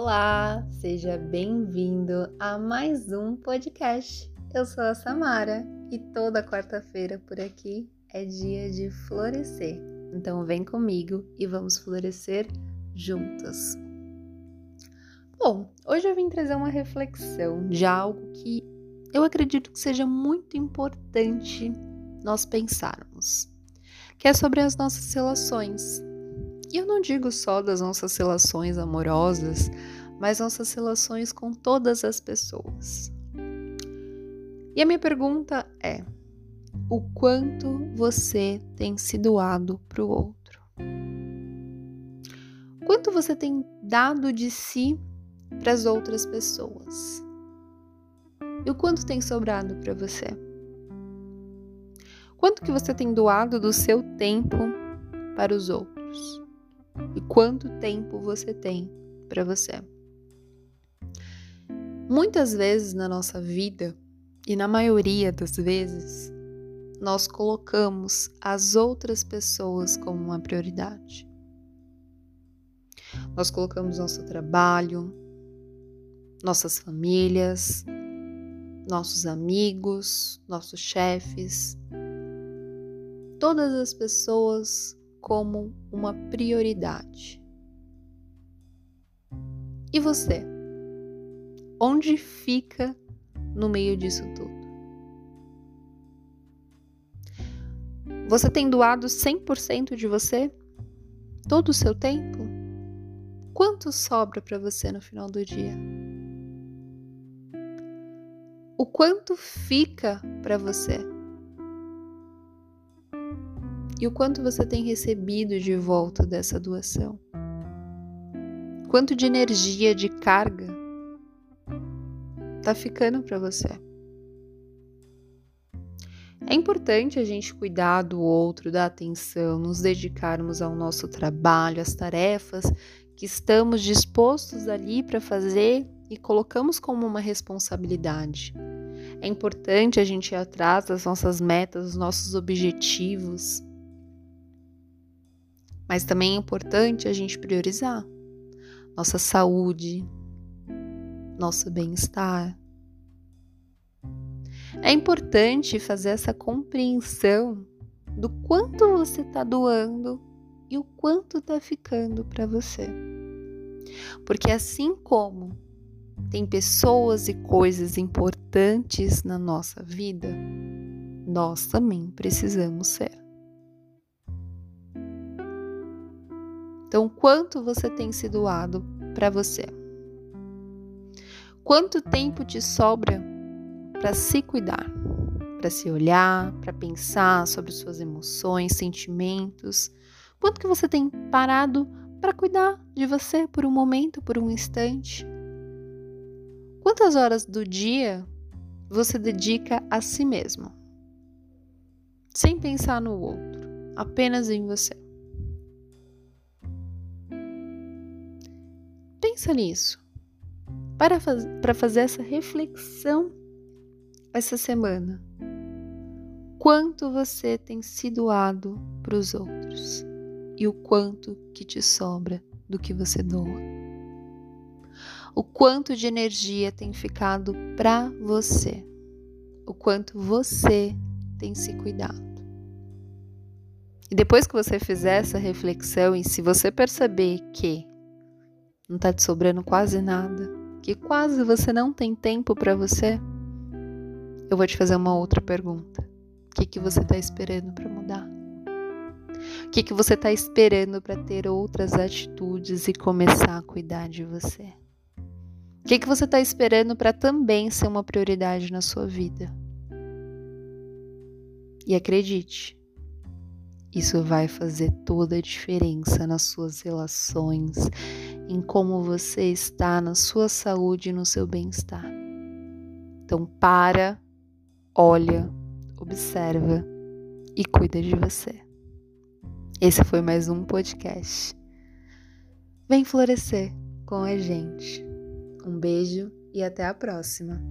Olá, seja bem-vindo a mais um podcast. Eu sou a Samara e toda quarta-feira por aqui é dia de florescer. Então vem comigo e vamos florescer juntos. Bom, hoje eu vim trazer uma reflexão de algo que eu acredito que seja muito importante nós pensarmos, que é sobre as nossas relações e eu não digo só das nossas relações amorosas, mas nossas relações com todas as pessoas. E a minha pergunta é: o quanto você tem se doado para o outro? Quanto você tem dado de si para as outras pessoas? E o quanto tem sobrado para você? Quanto que você tem doado do seu tempo para os outros? E quanto tempo você tem para você. Muitas vezes na nossa vida, e na maioria das vezes, nós colocamos as outras pessoas como uma prioridade. Nós colocamos nosso trabalho, nossas famílias, nossos amigos, nossos chefes, todas as pessoas como uma prioridade. E você? Onde fica no meio disso tudo? Você tem doado 100% de você? Todo o seu tempo? Quanto sobra para você no final do dia? O quanto fica para você? E o quanto você tem recebido de volta dessa doação? Quanto de energia, de carga tá ficando para você? É importante a gente cuidar do outro, dar atenção, nos dedicarmos ao nosso trabalho, às tarefas que estamos dispostos ali para fazer e colocamos como uma responsabilidade. É importante a gente ir atrás das nossas metas, dos nossos objetivos, mas também é importante a gente priorizar nossa saúde, nosso bem-estar. É importante fazer essa compreensão do quanto você está doando e o quanto está ficando para você. Porque assim como tem pessoas e coisas importantes na nossa vida, nós também precisamos ser. Então, quanto você tem se doado para você? Quanto tempo te sobra para se cuidar, para se olhar, para pensar sobre suas emoções, sentimentos? Quanto que você tem parado para cuidar de você por um momento, por um instante? Quantas horas do dia você dedica a si mesmo? Sem pensar no outro, apenas em você. Pensa nisso. Para faz, para fazer essa reflexão essa semana. Quanto você tem se doado para os outros e o quanto que te sobra do que você doa. O quanto de energia tem ficado para você. O quanto você tem se cuidado. E depois que você fizer essa reflexão, e se você perceber que não está te sobrando quase nada, que quase você não tem tempo para você, eu vou te fazer uma outra pergunta. O que, que você está esperando para mudar? O que, que você está esperando para ter outras atitudes e começar a cuidar de você? O que, que você está esperando para também ser uma prioridade na sua vida? E acredite, isso vai fazer toda a diferença nas suas relações, em como você está na sua saúde e no seu bem-estar. Então, para, olha, observa e cuida de você. Esse foi mais um podcast. Vem florescer com a gente. Um beijo e até a próxima.